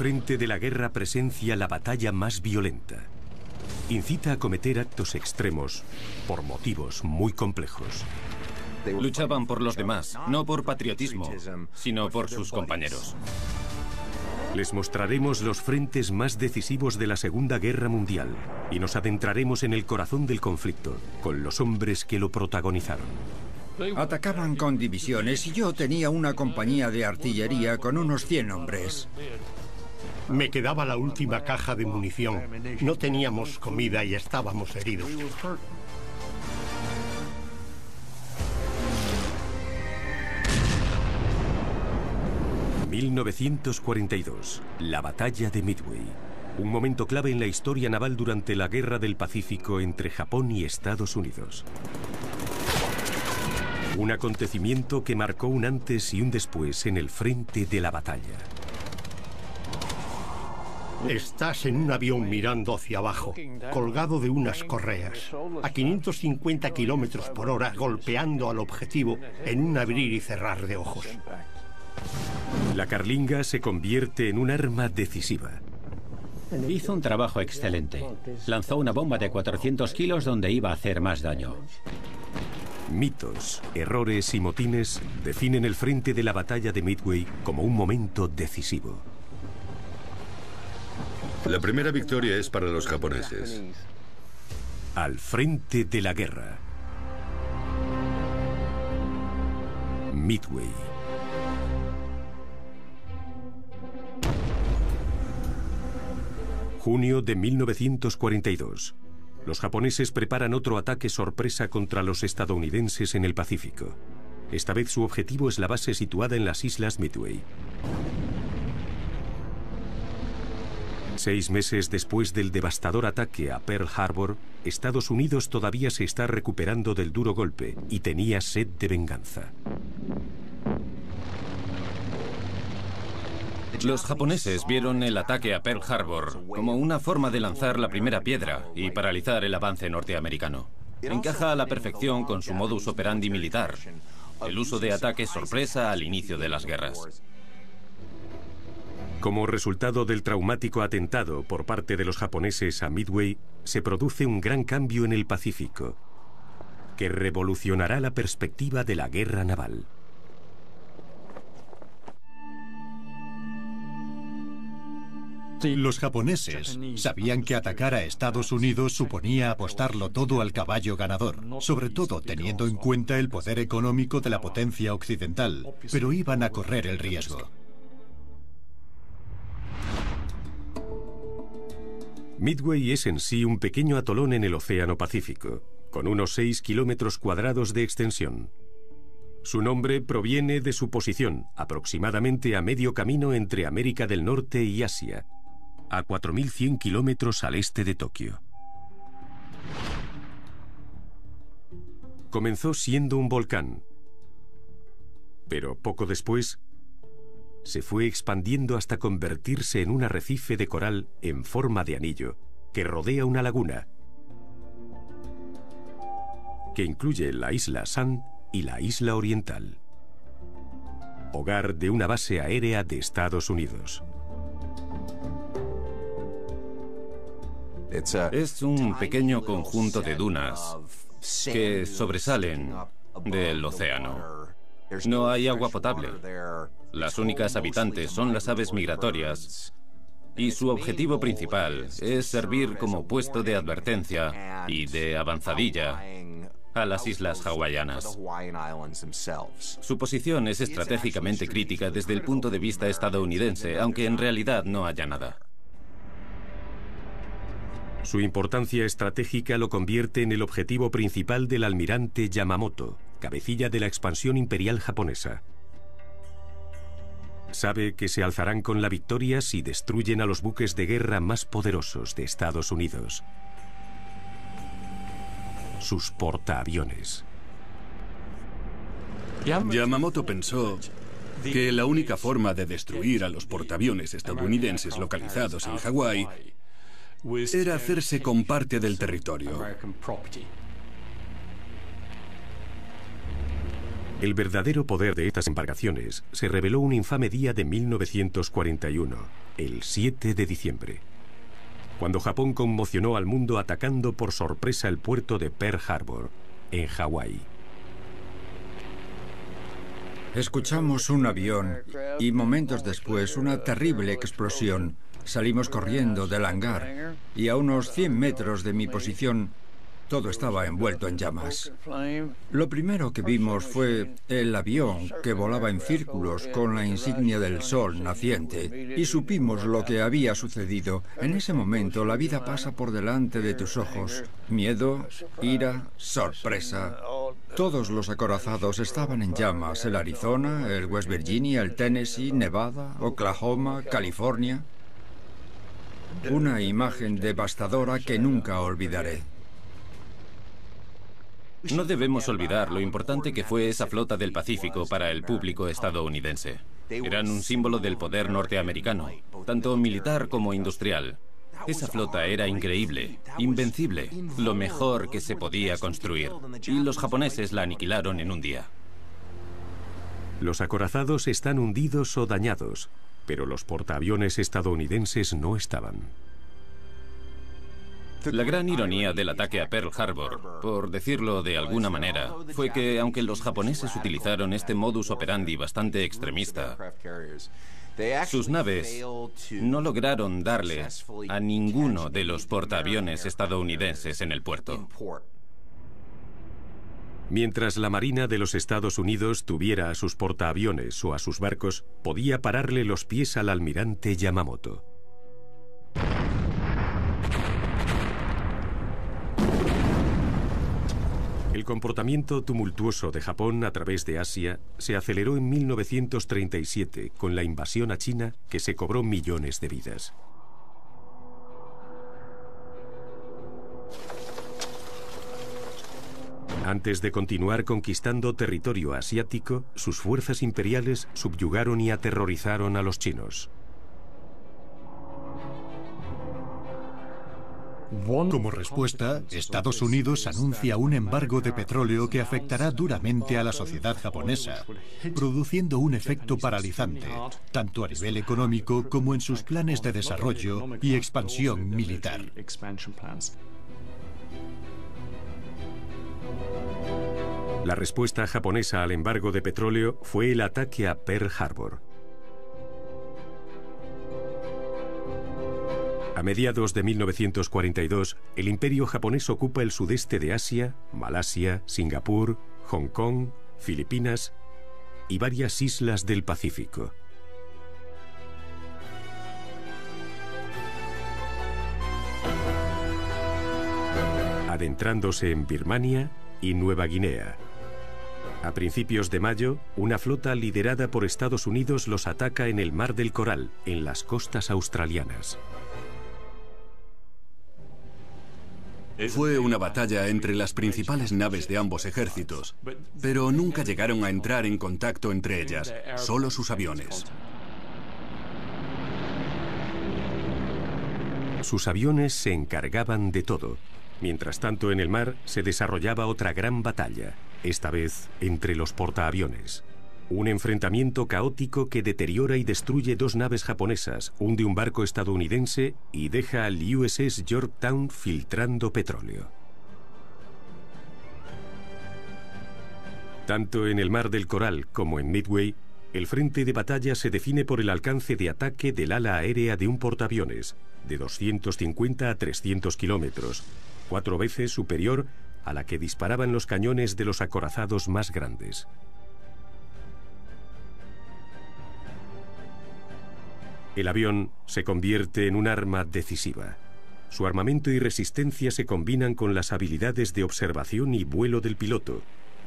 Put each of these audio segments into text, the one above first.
frente de la guerra presencia la batalla más violenta. Incita a cometer actos extremos por motivos muy complejos. Luchaban por los demás, no por patriotismo, sino por sus compañeros. Les mostraremos los frentes más decisivos de la Segunda Guerra Mundial y nos adentraremos en el corazón del conflicto, con los hombres que lo protagonizaron. Atacaban con divisiones y yo tenía una compañía de artillería con unos 100 hombres. Me quedaba la última caja de munición. No teníamos comida y estábamos heridos. 1942, la batalla de Midway. Un momento clave en la historia naval durante la Guerra del Pacífico entre Japón y Estados Unidos. Un acontecimiento que marcó un antes y un después en el frente de la batalla. Estás en un avión mirando hacia abajo, colgado de unas correas, a 550 kilómetros por hora, golpeando al objetivo en un abrir y cerrar de ojos. La carlinga se convierte en un arma decisiva. Hizo un trabajo excelente. Lanzó una bomba de 400 kilos donde iba a hacer más daño. Mitos, errores y motines definen el frente de la batalla de Midway como un momento decisivo. La primera victoria es para los japoneses. Al frente de la guerra. Midway. Junio de 1942. Los japoneses preparan otro ataque sorpresa contra los estadounidenses en el Pacífico. Esta vez su objetivo es la base situada en las islas Midway. Seis meses después del devastador ataque a Pearl Harbor, Estados Unidos todavía se está recuperando del duro golpe y tenía sed de venganza. Los japoneses vieron el ataque a Pearl Harbor como una forma de lanzar la primera piedra y paralizar el avance norteamericano. Encaja a la perfección con su modus operandi militar, el uso de ataques sorpresa al inicio de las guerras. Como resultado del traumático atentado por parte de los japoneses a Midway, se produce un gran cambio en el Pacífico, que revolucionará la perspectiva de la guerra naval. Los japoneses sabían que atacar a Estados Unidos suponía apostarlo todo al caballo ganador, sobre todo teniendo en cuenta el poder económico de la potencia occidental, pero iban a correr el riesgo. Midway es en sí un pequeño atolón en el Océano Pacífico, con unos 6 kilómetros cuadrados de extensión. Su nombre proviene de su posición, aproximadamente a medio camino entre América del Norte y Asia, a 4.100 kilómetros al este de Tokio. Comenzó siendo un volcán, pero poco después se fue expandiendo hasta convertirse en un arrecife de coral en forma de anillo que rodea una laguna que incluye la isla San y la isla Oriental, hogar de una base aérea de Estados Unidos. Es un pequeño conjunto de dunas que sobresalen del océano. No hay agua potable. Las únicas habitantes son las aves migratorias y su objetivo principal es servir como puesto de advertencia y de avanzadilla a las islas hawaianas. Su posición es estratégicamente crítica desde el punto de vista estadounidense, aunque en realidad no haya nada. Su importancia estratégica lo convierte en el objetivo principal del almirante Yamamoto, cabecilla de la expansión imperial japonesa. Sabe que se alzarán con la victoria si destruyen a los buques de guerra más poderosos de Estados Unidos. Sus portaaviones. Yamamoto pensó que la única forma de destruir a los portaaviones estadounidenses localizados en Hawái era hacerse con parte del territorio. El verdadero poder de estas embarcaciones se reveló un infame día de 1941, el 7 de diciembre, cuando Japón conmocionó al mundo atacando por sorpresa el puerto de Pearl Harbor, en Hawái. Escuchamos un avión y momentos después una terrible explosión. Salimos corriendo del hangar y a unos 100 metros de mi posición todo estaba envuelto en llamas. Lo primero que vimos fue el avión que volaba en círculos con la insignia del sol naciente y supimos lo que había sucedido. En ese momento la vida pasa por delante de tus ojos. Miedo, ira, sorpresa. Todos los acorazados estaban en llamas. El Arizona, el West Virginia, el Tennessee, Nevada, Oklahoma, California. Una imagen devastadora que nunca olvidaré. No debemos olvidar lo importante que fue esa flota del Pacífico para el público estadounidense. Eran un símbolo del poder norteamericano, tanto militar como industrial. Esa flota era increíble, invencible, lo mejor que se podía construir. Y los japoneses la aniquilaron en un día. Los acorazados están hundidos o dañados, pero los portaaviones estadounidenses no estaban. La gran ironía del ataque a Pearl Harbor, por decirlo de alguna manera, fue que aunque los japoneses utilizaron este modus operandi bastante extremista, sus naves no lograron darle a ninguno de los portaaviones estadounidenses en el puerto. Mientras la Marina de los Estados Unidos tuviera a sus portaaviones o a sus barcos, podía pararle los pies al almirante Yamamoto. El comportamiento tumultuoso de Japón a través de Asia se aceleró en 1937 con la invasión a China que se cobró millones de vidas. Antes de continuar conquistando territorio asiático, sus fuerzas imperiales subyugaron y aterrorizaron a los chinos. Como respuesta, Estados Unidos anuncia un embargo de petróleo que afectará duramente a la sociedad japonesa, produciendo un efecto paralizante, tanto a nivel económico como en sus planes de desarrollo y expansión militar. La respuesta japonesa al embargo de petróleo fue el ataque a Pearl Harbor. A mediados de 1942, el imperio japonés ocupa el sudeste de Asia, Malasia, Singapur, Hong Kong, Filipinas y varias islas del Pacífico. Adentrándose en Birmania y Nueva Guinea. A principios de mayo, una flota liderada por Estados Unidos los ataca en el Mar del Coral, en las costas australianas. Fue una batalla entre las principales naves de ambos ejércitos, pero nunca llegaron a entrar en contacto entre ellas, solo sus aviones. Sus aviones se encargaban de todo. Mientras tanto, en el mar se desarrollaba otra gran batalla, esta vez entre los portaaviones. Un enfrentamiento caótico que deteriora y destruye dos naves japonesas, hunde un barco estadounidense y deja al USS Yorktown filtrando petróleo. Tanto en el Mar del Coral como en Midway, el frente de batalla se define por el alcance de ataque del ala aérea de un portaaviones, de 250 a 300 kilómetros, cuatro veces superior a la que disparaban los cañones de los acorazados más grandes. El avión se convierte en un arma decisiva. Su armamento y resistencia se combinan con las habilidades de observación y vuelo del piloto.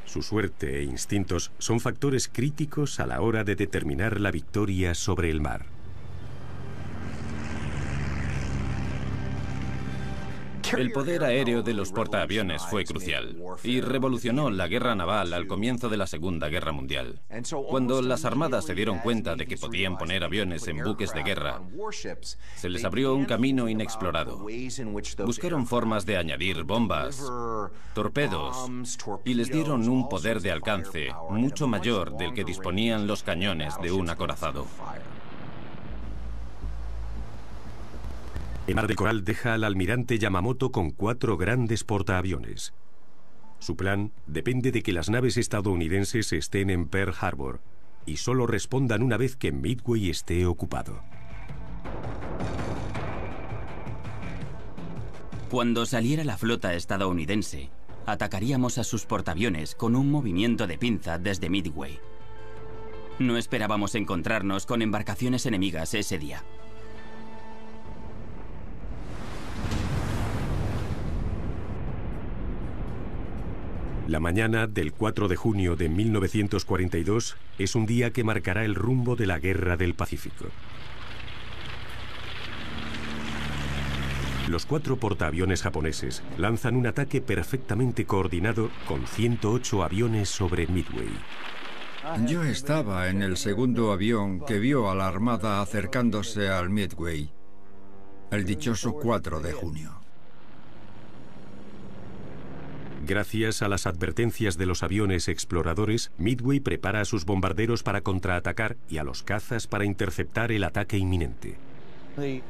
Su suerte e instintos son factores críticos a la hora de determinar la victoria sobre el mar. El poder aéreo de los portaaviones fue crucial y revolucionó la guerra naval al comienzo de la Segunda Guerra Mundial. Cuando las armadas se dieron cuenta de que podían poner aviones en buques de guerra, se les abrió un camino inexplorado. Buscaron formas de añadir bombas, torpedos y les dieron un poder de alcance mucho mayor del que disponían los cañones de un acorazado. El mar del Coral deja al almirante Yamamoto con cuatro grandes portaaviones. Su plan depende de que las naves estadounidenses estén en Pearl Harbor y solo respondan una vez que Midway esté ocupado. Cuando saliera la flota estadounidense, atacaríamos a sus portaaviones con un movimiento de pinza desde Midway. No esperábamos encontrarnos con embarcaciones enemigas ese día. La mañana del 4 de junio de 1942 es un día que marcará el rumbo de la Guerra del Pacífico. Los cuatro portaaviones japoneses lanzan un ataque perfectamente coordinado con 108 aviones sobre Midway. Yo estaba en el segundo avión que vio a la Armada acercándose al Midway, el dichoso 4 de junio. Gracias a las advertencias de los aviones exploradores, Midway prepara a sus bombarderos para contraatacar y a los cazas para interceptar el ataque inminente.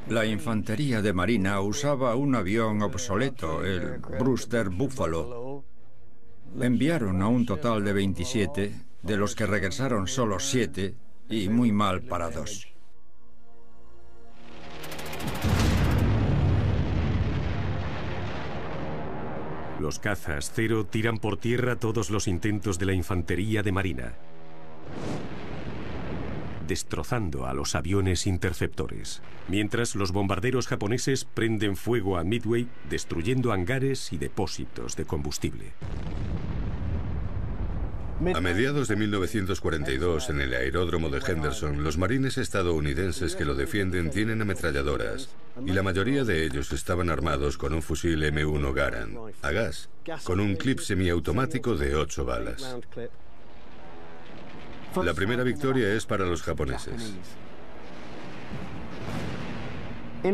La infantería de Marina usaba un avión obsoleto, el Brewster Buffalo. Enviaron a un total de 27, de los que regresaron solo 7 y muy mal parados. Los cazas Cero tiran por tierra todos los intentos de la infantería de marina, destrozando a los aviones interceptores. Mientras los bombarderos japoneses prenden fuego a Midway, destruyendo hangares y depósitos de combustible. A mediados de 1942, en el aeródromo de Henderson, los marines estadounidenses que lo defienden tienen ametralladoras, y la mayoría de ellos estaban armados con un fusil M1 Garand, a gas, con un clip semiautomático de 8 balas. La primera victoria es para los japoneses.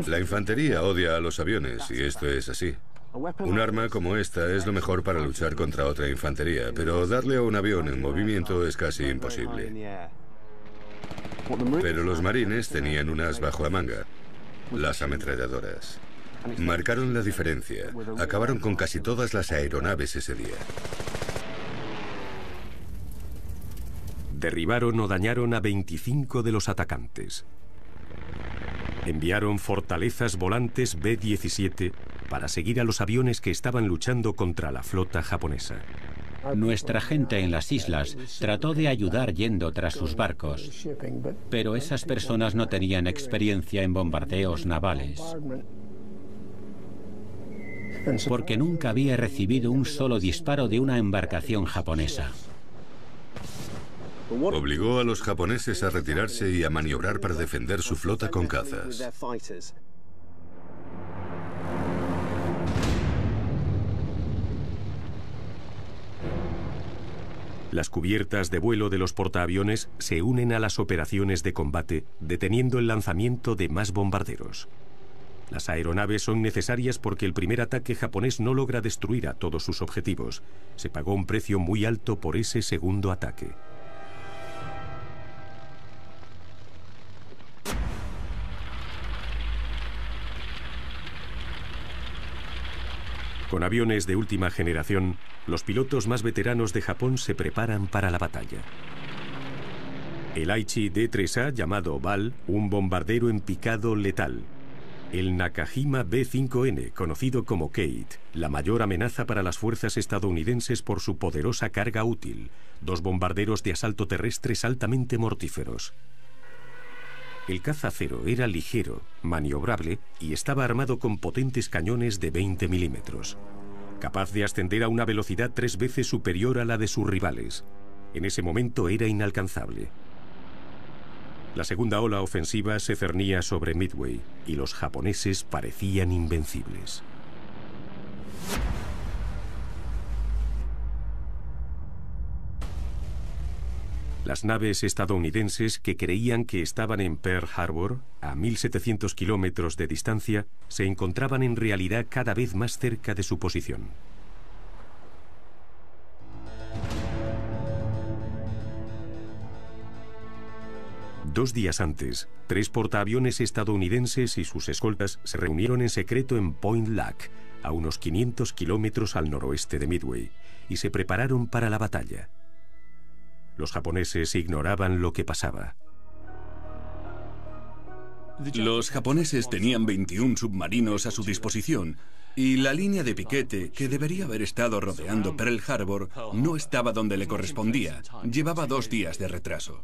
La infantería odia a los aviones, y esto es así. Un arma como esta es lo mejor para luchar contra otra infantería, pero darle a un avión en movimiento es casi imposible. Pero los marines tenían unas bajo la manga, las ametralladoras. Marcaron la diferencia. Acabaron con casi todas las aeronaves ese día. Derribaron o dañaron a 25 de los atacantes. Enviaron fortalezas volantes B-17 para seguir a los aviones que estaban luchando contra la flota japonesa. Nuestra gente en las islas trató de ayudar yendo tras sus barcos, pero esas personas no tenían experiencia en bombardeos navales, porque nunca había recibido un solo disparo de una embarcación japonesa. Obligó a los japoneses a retirarse y a maniobrar para defender su flota con cazas. Las cubiertas de vuelo de los portaaviones se unen a las operaciones de combate, deteniendo el lanzamiento de más bombarderos. Las aeronaves son necesarias porque el primer ataque japonés no logra destruir a todos sus objetivos. Se pagó un precio muy alto por ese segundo ataque. Con aviones de última generación, los pilotos más veteranos de Japón se preparan para la batalla. El Aichi D-3A llamado BAL, un bombardero en picado letal. El Nakajima B-5N, conocido como Kate, la mayor amenaza para las fuerzas estadounidenses por su poderosa carga útil. Dos bombarderos de asalto terrestres altamente mortíferos. El caza cero era ligero, maniobrable y estaba armado con potentes cañones de 20 milímetros, capaz de ascender a una velocidad tres veces superior a la de sus rivales. En ese momento era inalcanzable. La segunda ola ofensiva se cernía sobre Midway y los japoneses parecían invencibles. Las naves estadounidenses que creían que estaban en Pearl Harbor, a 1.700 kilómetros de distancia, se encontraban en realidad cada vez más cerca de su posición. Dos días antes, tres portaaviones estadounidenses y sus escoltas se reunieron en secreto en Point Lac, a unos 500 kilómetros al noroeste de Midway, y se prepararon para la batalla. Los japoneses ignoraban lo que pasaba. Los japoneses tenían 21 submarinos a su disposición y la línea de piquete, que debería haber estado rodeando Pearl Harbor, no estaba donde le correspondía. Llevaba dos días de retraso.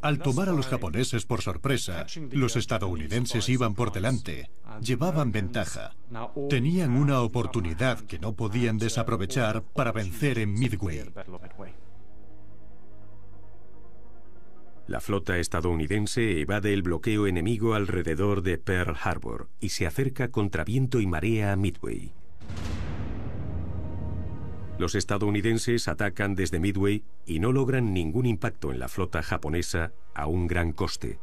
Al tomar a los japoneses por sorpresa, los estadounidenses iban por delante, llevaban ventaja. Tenían una oportunidad que no podían desaprovechar para vencer en Midway. La flota estadounidense evade el bloqueo enemigo alrededor de Pearl Harbor y se acerca contra viento y marea a Midway. Los estadounidenses atacan desde Midway y no logran ningún impacto en la flota japonesa a un gran coste.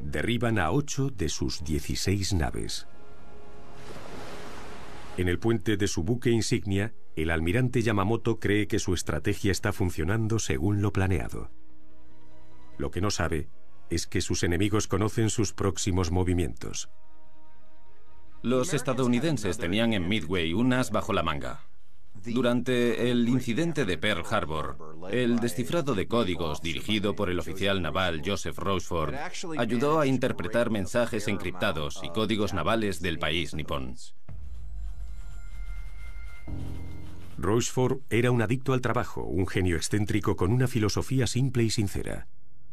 Derriban a ocho de sus 16 naves. En el puente de su buque insignia, el almirante Yamamoto cree que su estrategia está funcionando según lo planeado. Lo que no sabe es que sus enemigos conocen sus próximos movimientos. Los estadounidenses tenían en Midway unas bajo la manga. Durante el incidente de Pearl Harbor, el descifrado de códigos dirigido por el oficial naval Joseph Rochefort ayudó a interpretar mensajes encriptados y códigos navales del país nipón. Rochefort era un adicto al trabajo, un genio excéntrico con una filosofía simple y sincera.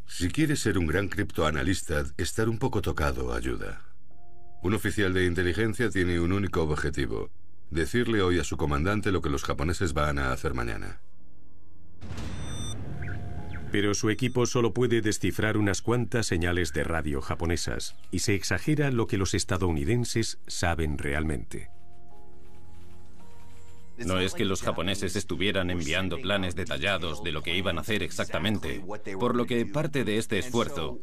Si quieres ser un gran criptoanalista, estar un poco tocado ayuda. Un oficial de inteligencia tiene un único objetivo, decirle hoy a su comandante lo que los japoneses van a hacer mañana. Pero su equipo solo puede descifrar unas cuantas señales de radio japonesas y se exagera lo que los estadounidenses saben realmente. No es que los japoneses estuvieran enviando planes detallados de lo que iban a hacer exactamente, por lo que parte de este esfuerzo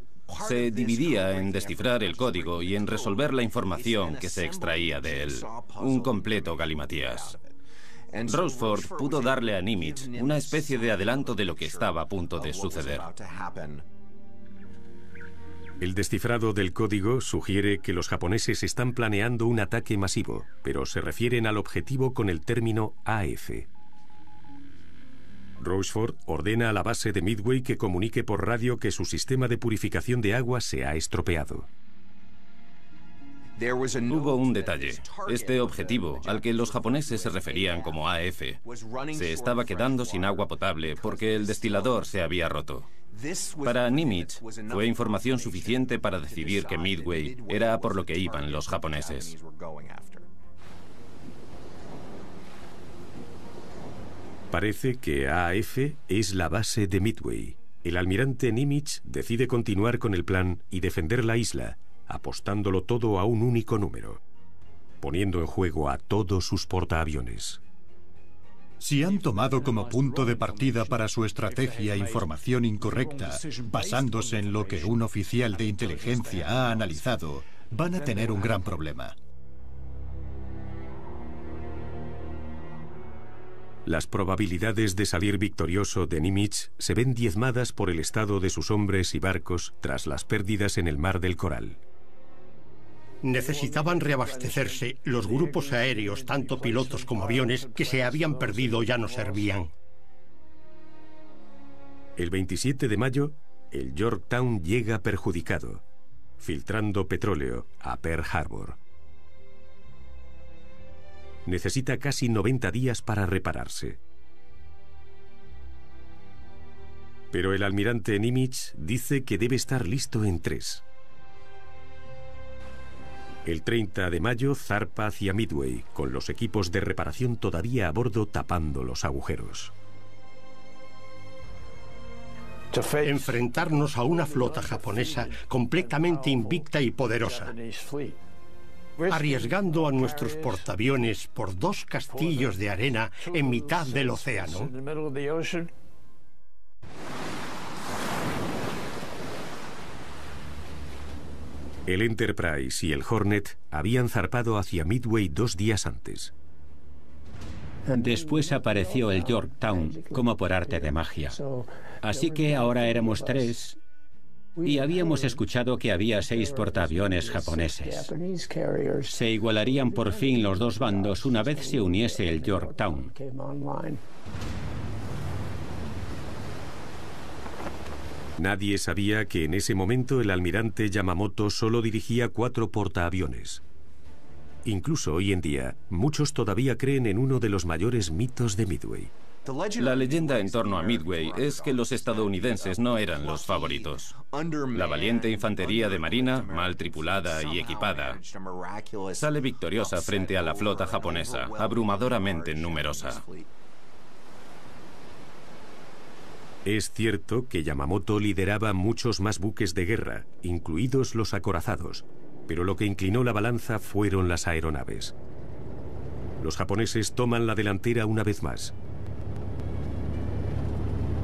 se dividía en descifrar el código y en resolver la información que se extraía de él. Un completo galimatías. Roseford pudo darle a Nimitz una especie de adelanto de lo que estaba a punto de suceder. El descifrado del código sugiere que los japoneses están planeando un ataque masivo, pero se refieren al objetivo con el término AF. Rochefort ordena a la base de Midway que comunique por radio que su sistema de purificación de agua se ha estropeado. Hubo un detalle. Este objetivo, al que los japoneses se referían como AF, se estaba quedando sin agua potable porque el destilador se había roto. Para Nimitz fue información suficiente para decidir que Midway era por lo que iban los japoneses. Parece que AF es la base de Midway. El almirante Nimitz decide continuar con el plan y defender la isla, apostándolo todo a un único número, poniendo en juego a todos sus portaaviones. Si han tomado como punto de partida para su estrategia información incorrecta, basándose en lo que un oficial de inteligencia ha analizado, van a tener un gran problema. Las probabilidades de salir victorioso de Nimitz se ven diezmadas por el estado de sus hombres y barcos tras las pérdidas en el mar del Coral. Necesitaban reabastecerse. Los grupos aéreos, tanto pilotos como aviones, que se habían perdido ya no servían. El 27 de mayo, el Yorktown llega perjudicado, filtrando petróleo a Pearl Harbor. Necesita casi 90 días para repararse. Pero el almirante Nimitz dice que debe estar listo en tres. El 30 de mayo zarpa hacia Midway, con los equipos de reparación todavía a bordo tapando los agujeros. Enfrentarnos a una flota japonesa completamente invicta y poderosa. arriesgando a nuestros portaaviones por dos castillos de arena en mitad del océano? El Enterprise y el Hornet habían zarpado hacia Midway dos días antes. Después apareció el Yorktown, como por arte de magia. Así que ahora éramos tres y habíamos escuchado que había seis portaaviones japoneses. Se igualarían por fin los dos bandos una vez se uniese el Yorktown. Nadie sabía que en ese momento el almirante Yamamoto solo dirigía cuatro portaaviones. Incluso hoy en día, muchos todavía creen en uno de los mayores mitos de Midway. La leyenda en torno a Midway es que los estadounidenses no eran los favoritos. La valiente infantería de marina, mal tripulada y equipada, sale victoriosa frente a la flota japonesa, abrumadoramente numerosa. Es cierto que Yamamoto lideraba muchos más buques de guerra, incluidos los acorazados, pero lo que inclinó la balanza fueron las aeronaves. Los japoneses toman la delantera una vez más.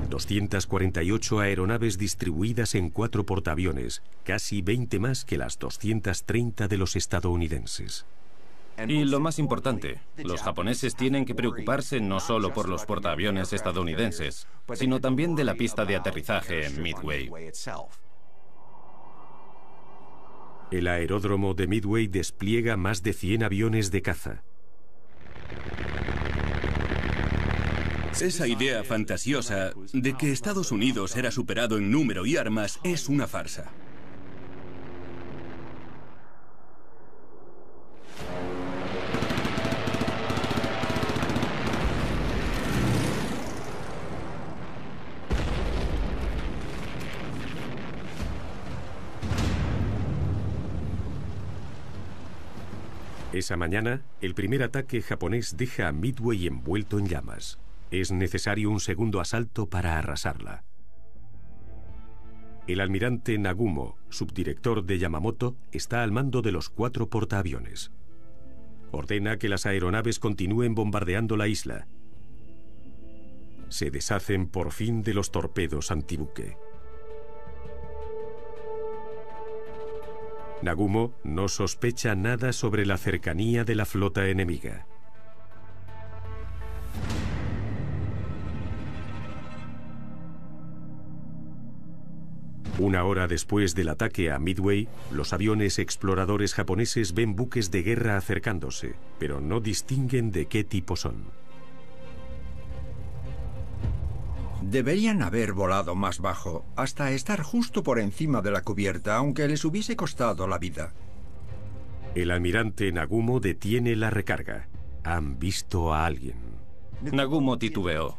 248 aeronaves distribuidas en cuatro portaaviones, casi 20 más que las 230 de los estadounidenses. Y lo más importante, los japoneses tienen que preocuparse no solo por los portaaviones estadounidenses, sino también de la pista de aterrizaje en Midway. El aeródromo de Midway despliega más de 100 aviones de caza. Esa idea fantasiosa de que Estados Unidos era superado en número y armas es una farsa. Esa mañana, el primer ataque japonés deja a Midway envuelto en llamas. Es necesario un segundo asalto para arrasarla. El almirante Nagumo, subdirector de Yamamoto, está al mando de los cuatro portaaviones. Ordena que las aeronaves continúen bombardeando la isla. Se deshacen por fin de los torpedos antibuque. Nagumo no sospecha nada sobre la cercanía de la flota enemiga. Una hora después del ataque a Midway, los aviones exploradores japoneses ven buques de guerra acercándose, pero no distinguen de qué tipo son. Deberían haber volado más bajo, hasta estar justo por encima de la cubierta, aunque les hubiese costado la vida. El almirante Nagumo detiene la recarga. Han visto a alguien. Nagumo titubeó.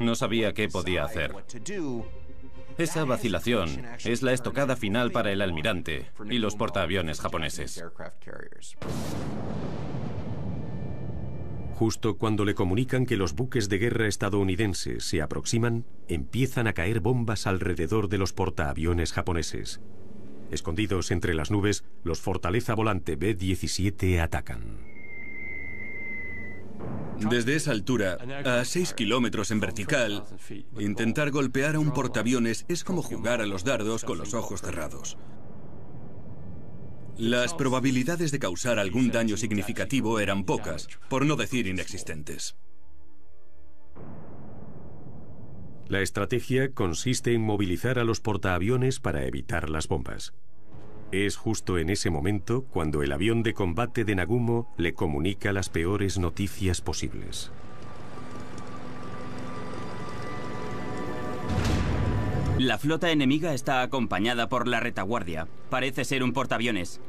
No sabía qué podía hacer. Esa vacilación es la estocada final para el almirante y los portaaviones japoneses. Justo cuando le comunican que los buques de guerra estadounidenses se aproximan, empiezan a caer bombas alrededor de los portaaviones japoneses. Escondidos entre las nubes, los Fortaleza Volante B-17 atacan. Desde esa altura, a 6 kilómetros en vertical, intentar golpear a un portaaviones es como jugar a los dardos con los ojos cerrados. Las probabilidades de causar algún daño significativo eran pocas, por no decir inexistentes. La estrategia consiste en movilizar a los portaaviones para evitar las bombas. Es justo en ese momento cuando el avión de combate de Nagumo le comunica las peores noticias posibles. La flota enemiga está acompañada por la retaguardia. Parece ser un portaaviones.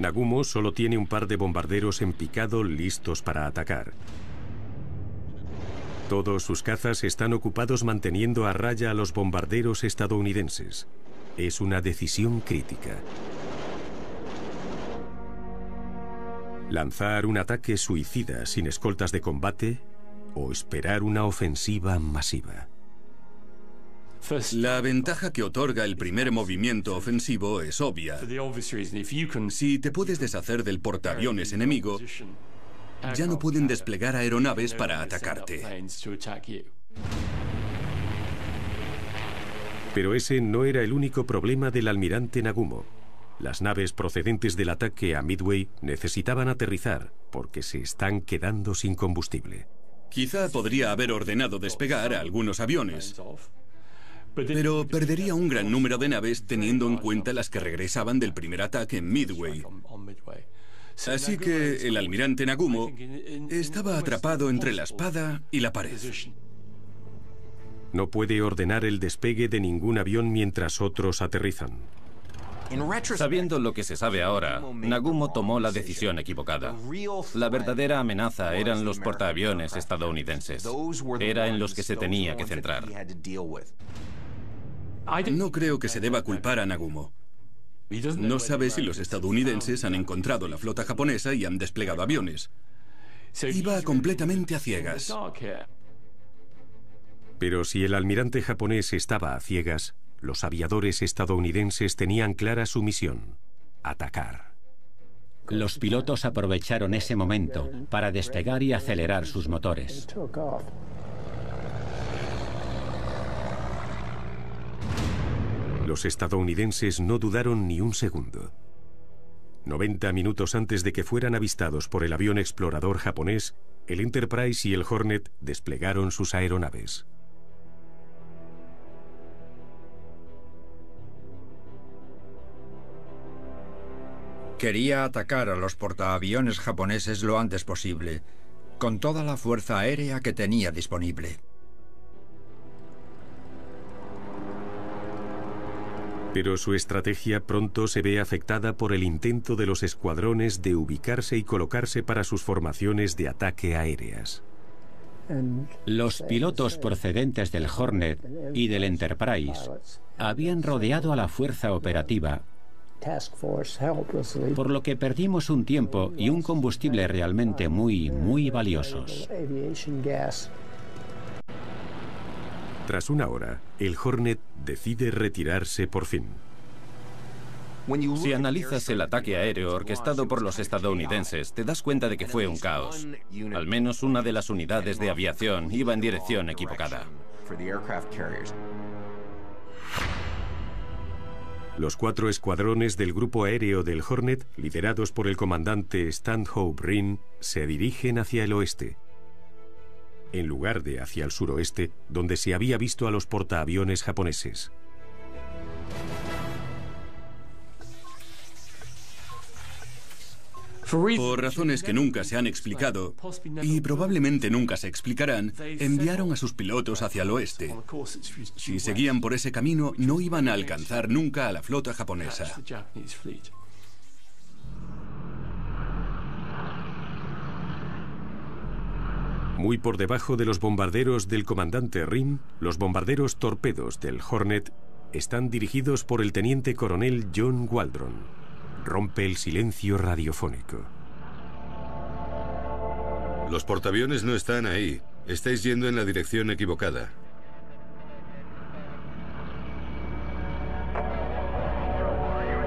Nagumo solo tiene un par de bombarderos en picado listos para atacar. Todos sus cazas están ocupados manteniendo a raya a los bombarderos estadounidenses. Es una decisión crítica. Lanzar un ataque suicida sin escoltas de combate o esperar una ofensiva masiva. La ventaja que otorga el primer movimiento ofensivo es obvia. Si te puedes deshacer del portaaviones enemigo, ya no pueden desplegar aeronaves para atacarte. Pero ese no era el único problema del almirante Nagumo. Las naves procedentes del ataque a Midway necesitaban aterrizar porque se están quedando sin combustible. Quizá podría haber ordenado despegar a algunos aviones, pero perdería un gran número de naves teniendo en cuenta las que regresaban del primer ataque en Midway. Así que el almirante Nagumo estaba atrapado entre la espada y la pared. No puede ordenar el despegue de ningún avión mientras otros aterrizan. Sabiendo lo que se sabe ahora, Nagumo tomó la decisión equivocada. La verdadera amenaza eran los portaaviones estadounidenses. Era en los que se tenía que centrar. No creo que se deba culpar a Nagumo. No sabe si los estadounidenses han encontrado la flota japonesa y han desplegado aviones. Iba completamente a ciegas. Pero si el almirante japonés estaba a ciegas, los aviadores estadounidenses tenían clara su misión, atacar. Los pilotos aprovecharon ese momento para despegar y acelerar sus motores. Los estadounidenses no dudaron ni un segundo. 90 minutos antes de que fueran avistados por el avión explorador japonés, el Enterprise y el Hornet desplegaron sus aeronaves. Quería atacar a los portaaviones japoneses lo antes posible, con toda la fuerza aérea que tenía disponible. Pero su estrategia pronto se ve afectada por el intento de los escuadrones de ubicarse y colocarse para sus formaciones de ataque aéreas. Los pilotos procedentes del Hornet y del Enterprise habían rodeado a la fuerza operativa, por lo que perdimos un tiempo y un combustible realmente muy, muy valiosos. Tras una hora, el Hornet decide retirarse por fin. Si analizas el ataque aéreo orquestado por los estadounidenses, te das cuenta de que fue un caos. Al menos una de las unidades de aviación iba en dirección equivocada. Los cuatro escuadrones del grupo aéreo del Hornet, liderados por el comandante Stanhope Rin, se dirigen hacia el oeste, en lugar de hacia el suroeste, donde se había visto a los portaaviones japoneses. Por razones que nunca se han explicado y probablemente nunca se explicarán, enviaron a sus pilotos hacia el oeste. Si seguían por ese camino, no iban a alcanzar nunca a la flota japonesa. Muy por debajo de los bombarderos del comandante Rim, los bombarderos torpedos del Hornet están dirigidos por el teniente coronel John Waldron. Rompe el silencio radiofónico. Los portaaviones no están ahí. Estáis yendo en la dirección equivocada.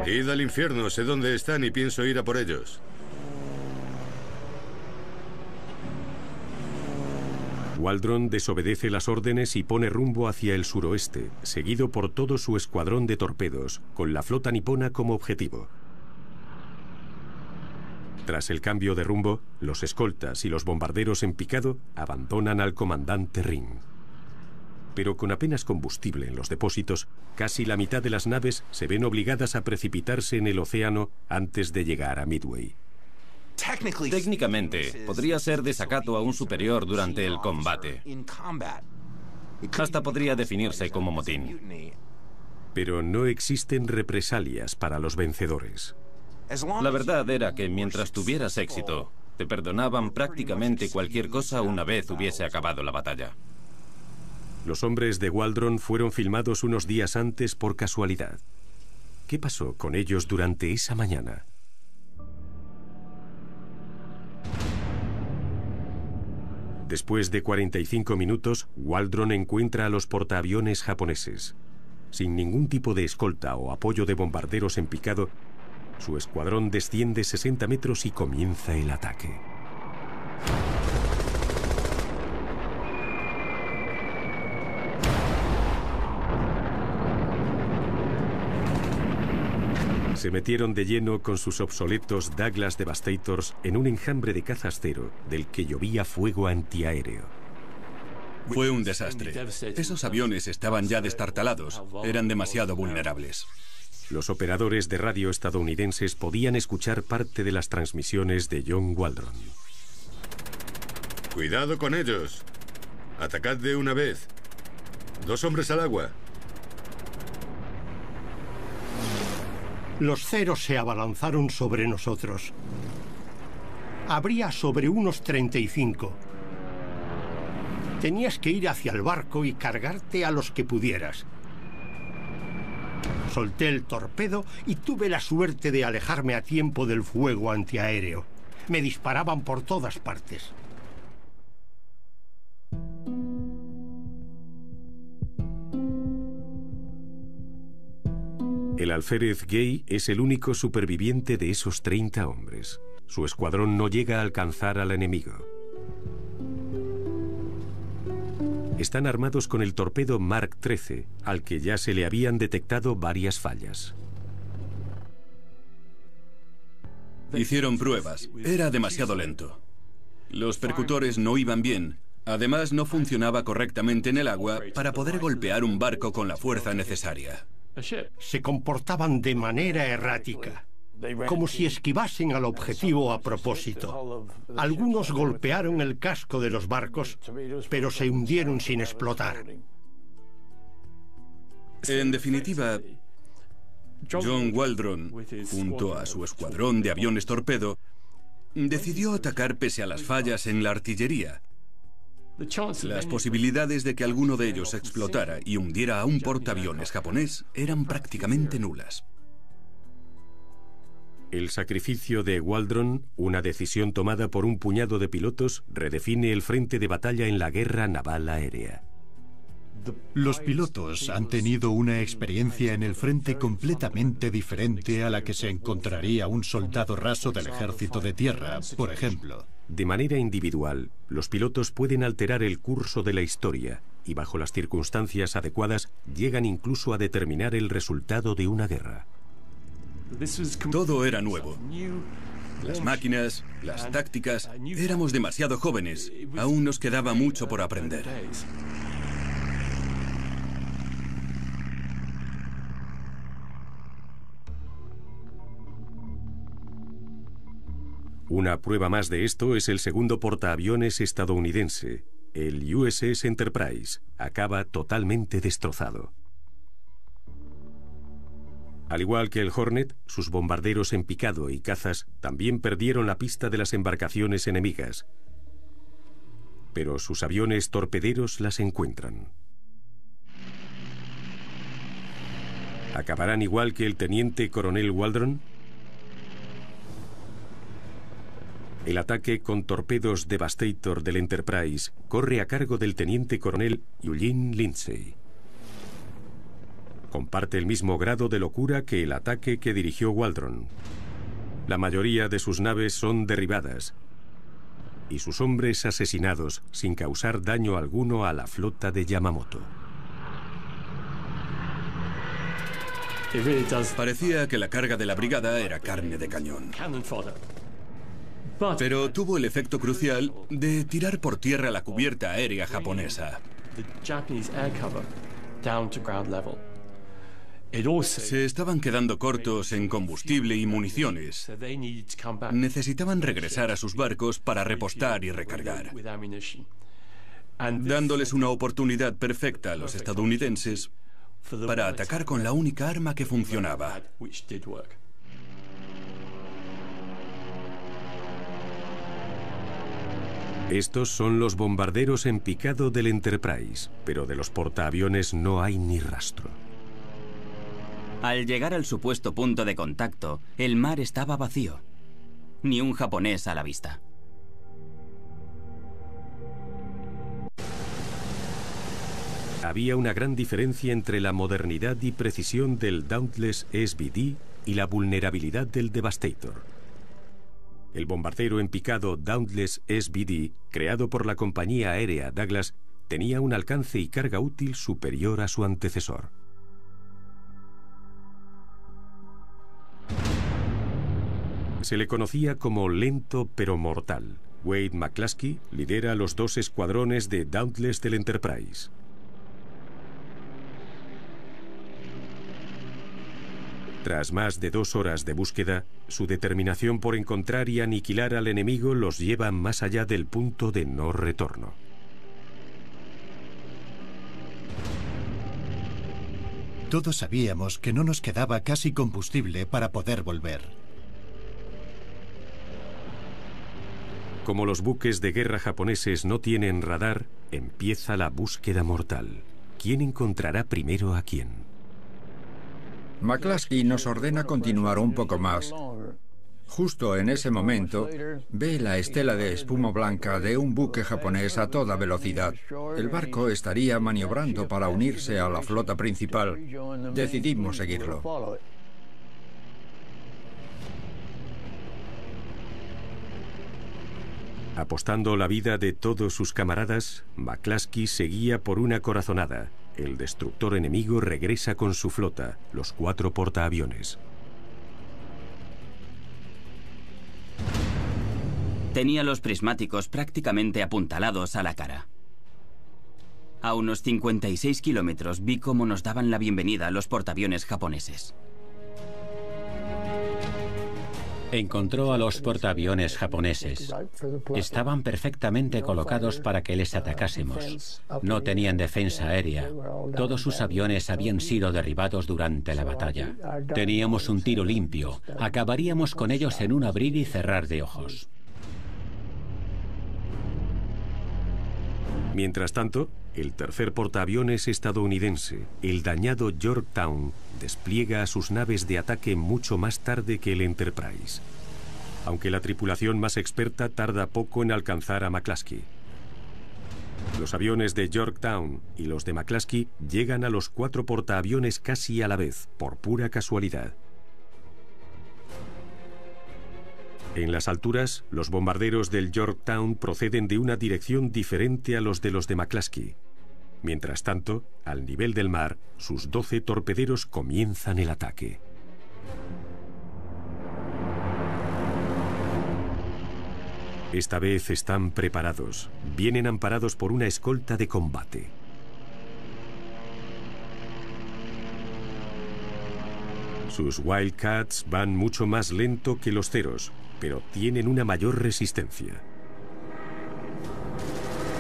Id al infierno, sé dónde están y pienso ir a por ellos. Waldron desobedece las órdenes y pone rumbo hacia el suroeste, seguido por todo su escuadrón de torpedos, con la flota nipona como objetivo. Tras el cambio de rumbo, los escoltas y los bombarderos en picado abandonan al comandante Ring. Pero con apenas combustible en los depósitos, casi la mitad de las naves se ven obligadas a precipitarse en el océano antes de llegar a Midway. Técnicamente, podría ser desacato a un superior durante el combate. Hasta podría definirse como motín. Pero no existen represalias para los vencedores. La verdad era que mientras tuvieras éxito, te perdonaban prácticamente cualquier cosa una vez hubiese acabado la batalla. Los hombres de Waldron fueron filmados unos días antes por casualidad. ¿Qué pasó con ellos durante esa mañana? Después de 45 minutos, Waldron encuentra a los portaaviones japoneses. Sin ningún tipo de escolta o apoyo de bombarderos en picado, su escuadrón desciende 60 metros y comienza el ataque. Se metieron de lleno con sus obsoletos Douglas Devastators en un enjambre de cazas cero del que llovía fuego antiaéreo. Fue un desastre. Esos aviones estaban ya destartalados, eran demasiado vulnerables. Los operadores de radio estadounidenses podían escuchar parte de las transmisiones de John Waldron. Cuidado con ellos. Atacad de una vez. Dos hombres al agua. Los ceros se abalanzaron sobre nosotros. Habría sobre unos 35. Tenías que ir hacia el barco y cargarte a los que pudieras. Solté el torpedo y tuve la suerte de alejarme a tiempo del fuego antiaéreo. Me disparaban por todas partes. El alférez Gay es el único superviviente de esos 30 hombres. Su escuadrón no llega a alcanzar al enemigo. Están armados con el torpedo Mark XIII, al que ya se le habían detectado varias fallas. Hicieron pruebas. Era demasiado lento. Los percutores no iban bien. Además, no funcionaba correctamente en el agua para poder golpear un barco con la fuerza necesaria. Se comportaban de manera errática, como si esquivasen al objetivo a propósito. Algunos golpearon el casco de los barcos, pero se hundieron sin explotar. En definitiva, John Waldron, junto a su escuadrón de aviones torpedo, decidió atacar pese a las fallas en la artillería, las posibilidades de que alguno de ellos explotara y hundiera a un portaaviones japonés eran prácticamente nulas. El sacrificio de Waldron, una decisión tomada por un puñado de pilotos, redefine el frente de batalla en la guerra naval aérea. Los pilotos han tenido una experiencia en el frente completamente diferente a la que se encontraría un soldado raso del ejército de tierra, por ejemplo. De manera individual, los pilotos pueden alterar el curso de la historia y bajo las circunstancias adecuadas llegan incluso a determinar el resultado de una guerra. Todo era nuevo. Las máquinas, las tácticas, éramos demasiado jóvenes. Aún nos quedaba mucho por aprender. Una prueba más de esto es el segundo portaaviones estadounidense, el USS Enterprise. Acaba totalmente destrozado. Al igual que el Hornet, sus bombarderos en picado y cazas también perdieron la pista de las embarcaciones enemigas. Pero sus aviones torpederos las encuentran. ¿Acabarán igual que el teniente coronel Waldron? El ataque con torpedos Devastator del Enterprise corre a cargo del teniente coronel Eugene Lindsay. Comparte el mismo grado de locura que el ataque que dirigió Waldron. La mayoría de sus naves son derribadas y sus hombres asesinados sin causar daño alguno a la flota de Yamamoto. Parecía que la carga de la brigada era carne de cañón. Pero tuvo el efecto crucial de tirar por tierra la cubierta aérea japonesa. Se estaban quedando cortos en combustible y municiones. Necesitaban regresar a sus barcos para repostar y recargar. Dándoles una oportunidad perfecta a los estadounidenses para atacar con la única arma que funcionaba. Estos son los bombarderos en picado del Enterprise, pero de los portaaviones no hay ni rastro. Al llegar al supuesto punto de contacto, el mar estaba vacío. Ni un japonés a la vista. Había una gran diferencia entre la modernidad y precisión del Dauntless SBD y la vulnerabilidad del Devastator. El bombardero en picado Dauntless SBD, creado por la compañía aérea Douglas, tenía un alcance y carga útil superior a su antecesor. Se le conocía como lento pero mortal. Wade McCluskey lidera los dos escuadrones de Dauntless del Enterprise. Tras más de dos horas de búsqueda, su determinación por encontrar y aniquilar al enemigo los lleva más allá del punto de no retorno. Todos sabíamos que no nos quedaba casi combustible para poder volver. Como los buques de guerra japoneses no tienen radar, empieza la búsqueda mortal. ¿Quién encontrará primero a quién? McCluskey nos ordena continuar un poco más. Justo en ese momento, ve la estela de espuma blanca de un buque japonés a toda velocidad. El barco estaría maniobrando para unirse a la flota principal. Decidimos seguirlo. Apostando la vida de todos sus camaradas, McCluskey seguía por una corazonada. El destructor enemigo regresa con su flota, los cuatro portaaviones. Tenía los prismáticos prácticamente apuntalados a la cara. A unos 56 kilómetros vi cómo nos daban la bienvenida los portaaviones japoneses. Encontró a los portaaviones japoneses. Estaban perfectamente colocados para que les atacásemos. No tenían defensa aérea. Todos sus aviones habían sido derribados durante la batalla. Teníamos un tiro limpio. Acabaríamos con ellos en un abrir y cerrar de ojos. Mientras tanto, el tercer portaaviones estadounidense, el dañado Yorktown, despliega a sus naves de ataque mucho más tarde que el Enterprise. Aunque la tripulación más experta tarda poco en alcanzar a McCluskey. Los aviones de Yorktown y los de McCluskey llegan a los cuatro portaaviones casi a la vez, por pura casualidad. En las alturas, los bombarderos del Yorktown proceden de una dirección diferente a los de los de McCluskey. Mientras tanto, al nivel del mar, sus 12 torpederos comienzan el ataque. Esta vez están preparados. Vienen amparados por una escolta de combate. Sus Wildcats van mucho más lento que los ceros, pero tienen una mayor resistencia.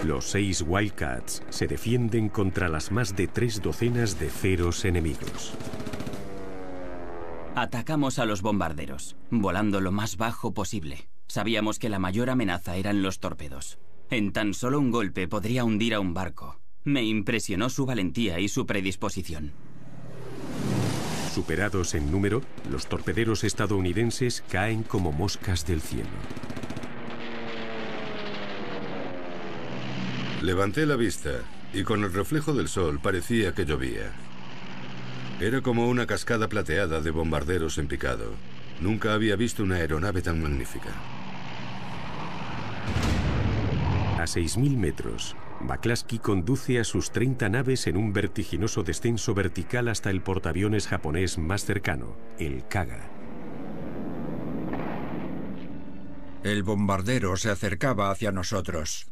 Los seis Wildcats se defienden contra las más de tres docenas de ceros enemigos. Atacamos a los bombarderos, volando lo más bajo posible. Sabíamos que la mayor amenaza eran los torpedos. En tan solo un golpe podría hundir a un barco. Me impresionó su valentía y su predisposición. Superados en número, los torpederos estadounidenses caen como moscas del cielo. Levanté la vista y con el reflejo del sol parecía que llovía. Era como una cascada plateada de bombarderos en picado. Nunca había visto una aeronave tan magnífica. A 6.000 metros, McCluskey conduce a sus 30 naves en un vertiginoso descenso vertical hasta el portaaviones japonés más cercano, el Kaga. El bombardero se acercaba hacia nosotros.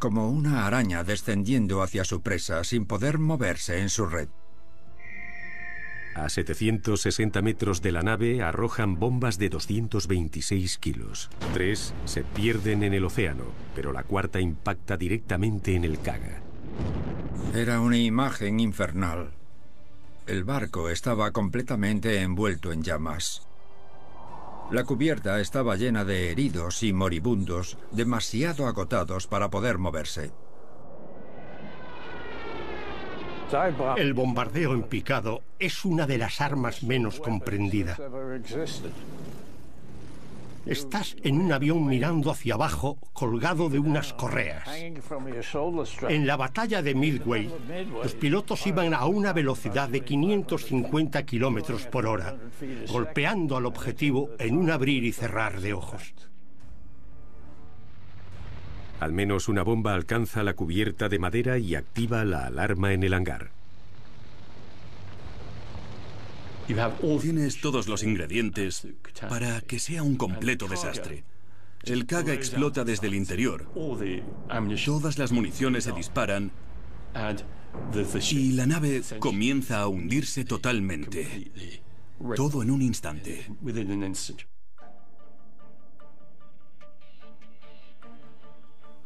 Como una araña descendiendo hacia su presa sin poder moverse en su red. A 760 metros de la nave arrojan bombas de 226 kilos. Tres se pierden en el océano, pero la cuarta impacta directamente en el Kaga. Era una imagen infernal. El barco estaba completamente envuelto en llamas. La cubierta estaba llena de heridos y moribundos, demasiado agotados para poder moverse. El bombardeo en picado es una de las armas menos comprendidas. Estás en un avión mirando hacia abajo, colgado de unas correas. En la batalla de Midway, los pilotos iban a una velocidad de 550 kilómetros por hora, golpeando al objetivo en un abrir y cerrar de ojos. Al menos una bomba alcanza la cubierta de madera y activa la alarma en el hangar. Tienes todos los ingredientes para que sea un completo desastre. El Kaga explota desde el interior. Todas las municiones se disparan y la nave comienza a hundirse totalmente. Todo en un instante.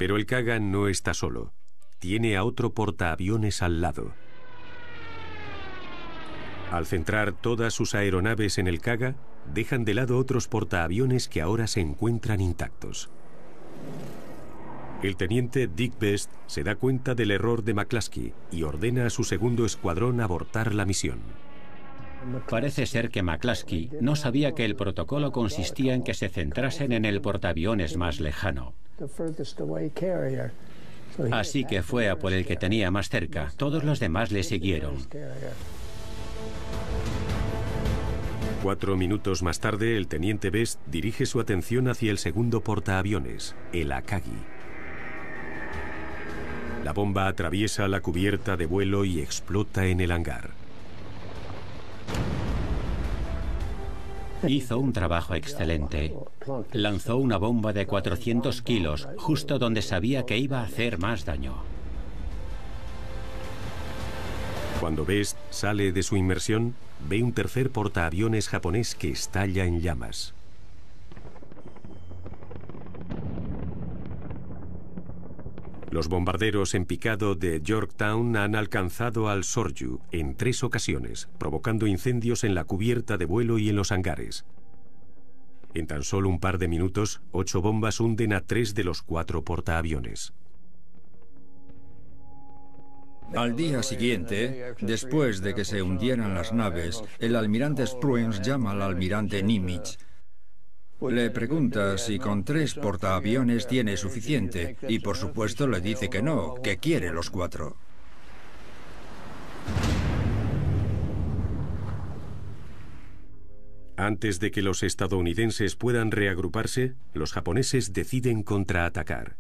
Pero el Kaga no está solo. Tiene a otro portaaviones al lado. Al centrar todas sus aeronaves en el Kaga, dejan de lado otros portaaviones que ahora se encuentran intactos. El teniente Dick Best se da cuenta del error de McCluskey y ordena a su segundo escuadrón abortar la misión. Parece ser que McCluskey no sabía que el protocolo consistía en que se centrasen en el portaaviones más lejano. Así que fue a por el que tenía más cerca. Todos los demás le siguieron. Cuatro minutos más tarde, el teniente Best dirige su atención hacia el segundo portaaviones, el Akagi. La bomba atraviesa la cubierta de vuelo y explota en el hangar. Hizo un trabajo excelente. Lanzó una bomba de 400 kilos justo donde sabía que iba a hacer más daño. Cuando Best sale de su inmersión, ve un tercer portaaviones japonés que estalla en llamas. Los bombarderos en picado de Yorktown han alcanzado al Sorju en tres ocasiones, provocando incendios en la cubierta de vuelo y en los hangares. En tan solo un par de minutos, ocho bombas hunden a tres de los cuatro portaaviones. Al día siguiente, después de que se hundieran las naves, el almirante Spruance llama al almirante Nimitz. Le pregunta si con tres portaaviones tiene suficiente y por supuesto le dice que no, que quiere los cuatro. Antes de que los estadounidenses puedan reagruparse, los japoneses deciden contraatacar.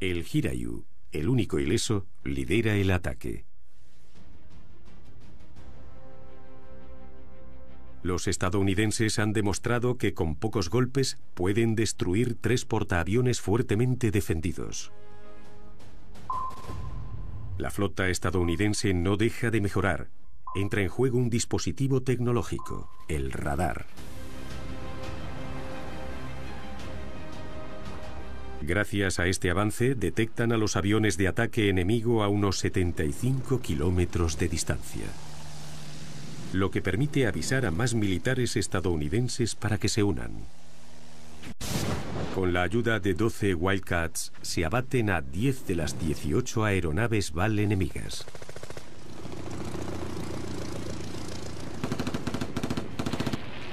El Hirayu, el único ileso, lidera el ataque. Los estadounidenses han demostrado que con pocos golpes pueden destruir tres portaaviones fuertemente defendidos. La flota estadounidense no deja de mejorar. Entra en juego un dispositivo tecnológico, el radar. Gracias a este avance, detectan a los aviones de ataque enemigo a unos 75 kilómetros de distancia. Lo que permite avisar a más militares estadounidenses para que se unan. Con la ayuda de 12 Wildcats, se abaten a 10 de las 18 aeronaves BAL enemigas.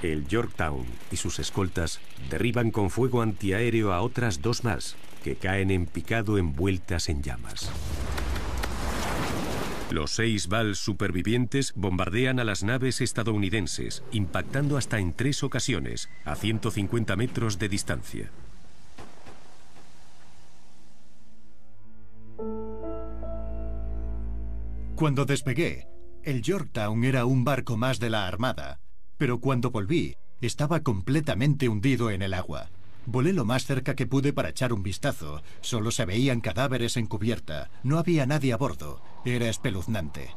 El Yorktown y sus escoltas derriban con fuego antiaéreo a otras dos más, que caen en picado envueltas en llamas. Los seis BAL supervivientes bombardean a las naves estadounidenses, impactando hasta en tres ocasiones, a 150 metros de distancia. Cuando despegué, el Yorktown era un barco más de la Armada, pero cuando volví, estaba completamente hundido en el agua. Volé lo más cerca que pude para echar un vistazo. Solo se veían cadáveres en cubierta. No había nadie a bordo. Era espeluznante.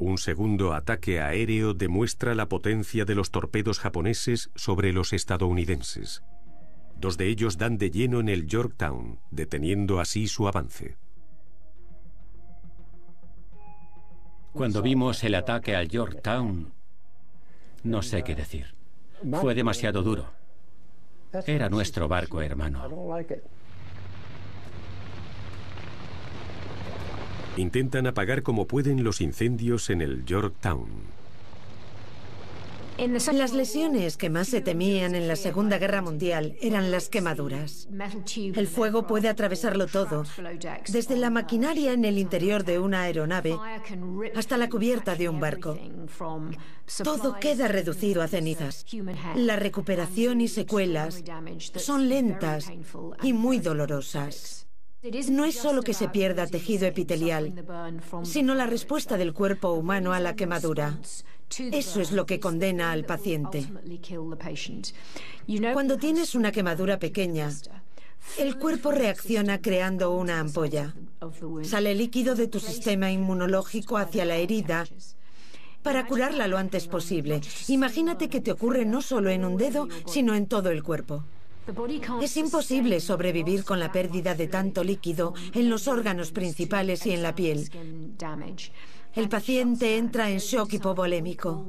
Un segundo ataque aéreo demuestra la potencia de los torpedos japoneses sobre los estadounidenses. Dos de ellos dan de lleno en el Yorktown, deteniendo así su avance. Cuando vimos el ataque al Yorktown, no sé qué decir. Fue demasiado duro. Era nuestro barco, hermano. Intentan apagar como pueden los incendios en el Yorktown. Las lesiones que más se temían en la Segunda Guerra Mundial eran las quemaduras. El fuego puede atravesarlo todo, desde la maquinaria en el interior de una aeronave hasta la cubierta de un barco. Todo queda reducido a cenizas. La recuperación y secuelas son lentas y muy dolorosas. No es solo que se pierda tejido epitelial, sino la respuesta del cuerpo humano a la quemadura. Eso es lo que condena al paciente. Cuando tienes una quemadura pequeña, el cuerpo reacciona creando una ampolla. Sale líquido de tu sistema inmunológico hacia la herida para curarla lo antes posible. Imagínate que te ocurre no solo en un dedo, sino en todo el cuerpo. Es imposible sobrevivir con la pérdida de tanto líquido en los órganos principales y en la piel. El paciente entra en shock hipovolémico.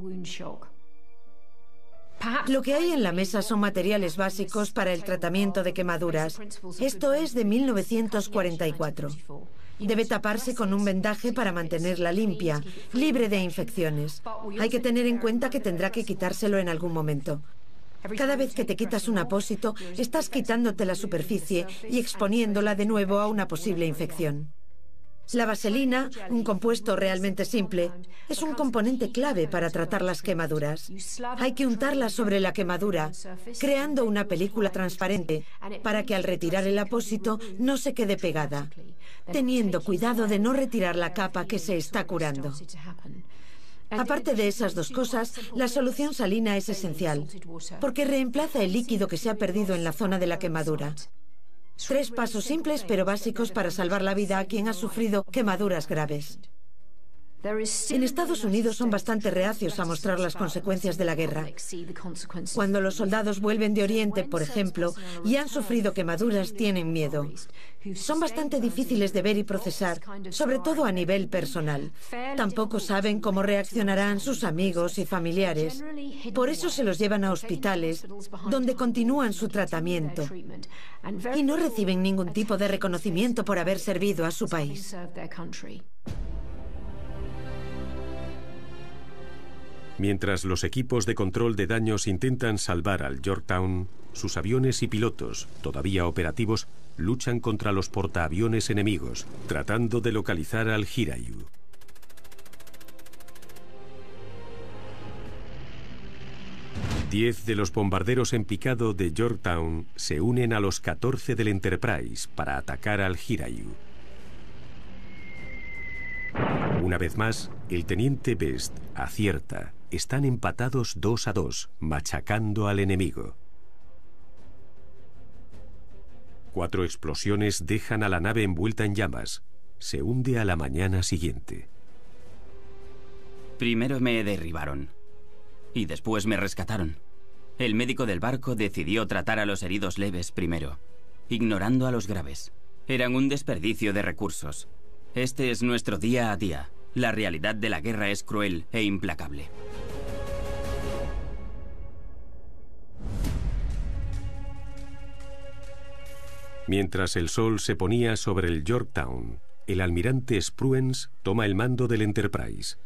Lo que hay en la mesa son materiales básicos para el tratamiento de quemaduras. Esto es de 1944. Debe taparse con un vendaje para mantenerla limpia, libre de infecciones. Hay que tener en cuenta que tendrá que quitárselo en algún momento. Cada vez que te quitas un apósito, estás quitándote la superficie y exponiéndola de nuevo a una posible infección. La vaselina, un compuesto realmente simple, es un componente clave para tratar las quemaduras. Hay que untarla sobre la quemadura, creando una película transparente para que al retirar el apósito no se quede pegada, teniendo cuidado de no retirar la capa que se está curando. Aparte de esas dos cosas, la solución salina es esencial, porque reemplaza el líquido que se ha perdido en la zona de la quemadura. Tres pasos simples pero básicos para salvar la vida a quien ha sufrido quemaduras graves. En Estados Unidos son bastante reacios a mostrar las consecuencias de la guerra. Cuando los soldados vuelven de Oriente, por ejemplo, y han sufrido quemaduras, tienen miedo. Son bastante difíciles de ver y procesar, sobre todo a nivel personal. Tampoco saben cómo reaccionarán sus amigos y familiares. Por eso se los llevan a hospitales, donde continúan su tratamiento y no reciben ningún tipo de reconocimiento por haber servido a su país. Mientras los equipos de control de daños intentan salvar al Yorktown, sus aviones y pilotos, todavía operativos, luchan contra los portaaviones enemigos, tratando de localizar al Hirayu. Diez de los bombarderos en picado de Yorktown se unen a los 14 del Enterprise para atacar al Hirayu. Una vez más, el teniente Best acierta. Están empatados dos a dos, machacando al enemigo. Cuatro explosiones dejan a la nave envuelta en llamas. Se hunde a la mañana siguiente. Primero me derribaron. Y después me rescataron. El médico del barco decidió tratar a los heridos leves primero, ignorando a los graves. Eran un desperdicio de recursos. Este es nuestro día a día. La realidad de la guerra es cruel e implacable. Mientras el sol se ponía sobre el Yorktown, el almirante Spruance toma el mando del Enterprise.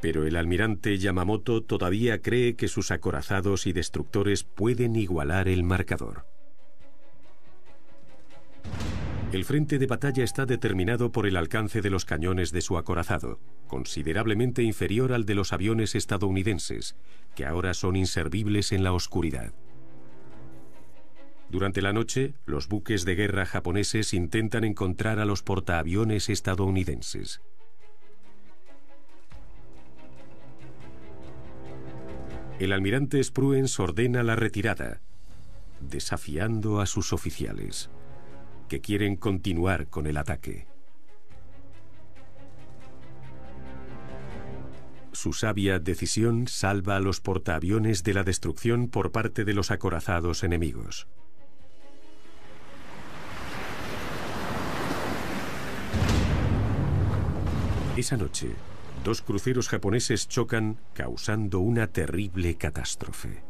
Pero el almirante Yamamoto todavía cree que sus acorazados y destructores pueden igualar el marcador. El frente de batalla está determinado por el alcance de los cañones de su acorazado, considerablemente inferior al de los aviones estadounidenses, que ahora son inservibles en la oscuridad. Durante la noche, los buques de guerra japoneses intentan encontrar a los portaaviones estadounidenses. El almirante Spruance ordena la retirada, desafiando a sus oficiales, que quieren continuar con el ataque. Su sabia decisión salva a los portaaviones de la destrucción por parte de los acorazados enemigos. Esa noche, dos cruceros japoneses chocan causando una terrible catástrofe.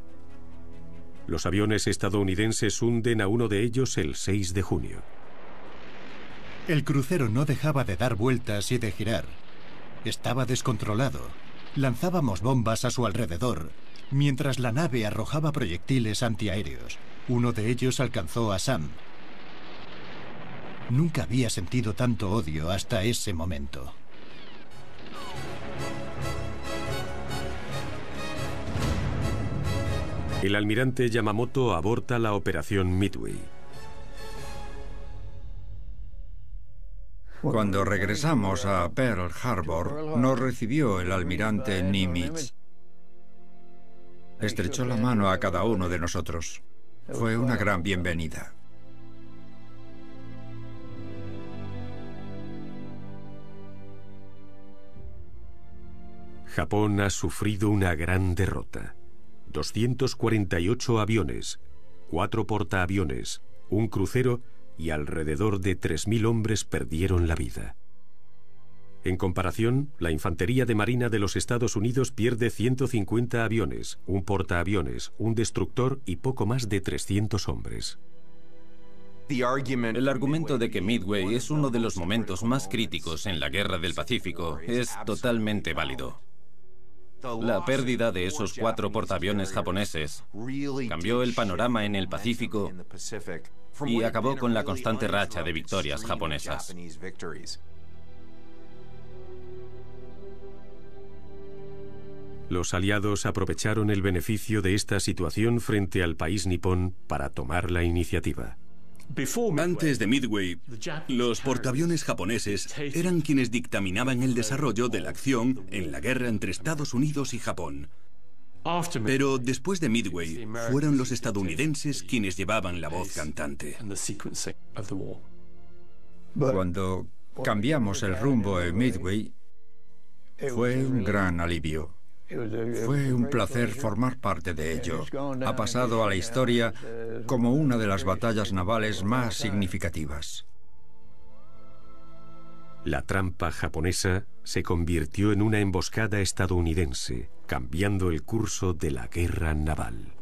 Los aviones estadounidenses hunden a uno de ellos el 6 de junio. El crucero no dejaba de dar vueltas y de girar. Estaba descontrolado. Lanzábamos bombas a su alrededor, mientras la nave arrojaba proyectiles antiaéreos. Uno de ellos alcanzó a Sam. Nunca había sentido tanto odio hasta ese momento. El almirante Yamamoto aborta la operación Midway. Cuando regresamos a Pearl Harbor, nos recibió el almirante Nimitz. Estrechó la mano a cada uno de nosotros. Fue una gran bienvenida. Japón ha sufrido una gran derrota. 248 aviones, cuatro portaaviones, un crucero y alrededor de 3.000 hombres perdieron la vida. En comparación, la Infantería de Marina de los Estados Unidos pierde 150 aviones, un portaaviones, un destructor y poco más de 300 hombres. El argumento de que Midway es uno de los momentos más críticos en la Guerra del Pacífico es totalmente válido. La pérdida de esos cuatro portaaviones japoneses cambió el panorama en el Pacífico y acabó con la constante racha de victorias japonesas. Los aliados aprovecharon el beneficio de esta situación frente al país nipón para tomar la iniciativa. Antes de Midway, los portaaviones japoneses eran quienes dictaminaban el desarrollo de la acción en la guerra entre Estados Unidos y Japón. Pero después de Midway, fueron los estadounidenses quienes llevaban la voz cantante. Cuando cambiamos el rumbo en Midway, fue un gran alivio. Fue un placer formar parte de ello. Ha pasado a la historia como una de las batallas navales más significativas. La trampa japonesa se convirtió en una emboscada estadounidense, cambiando el curso de la guerra naval.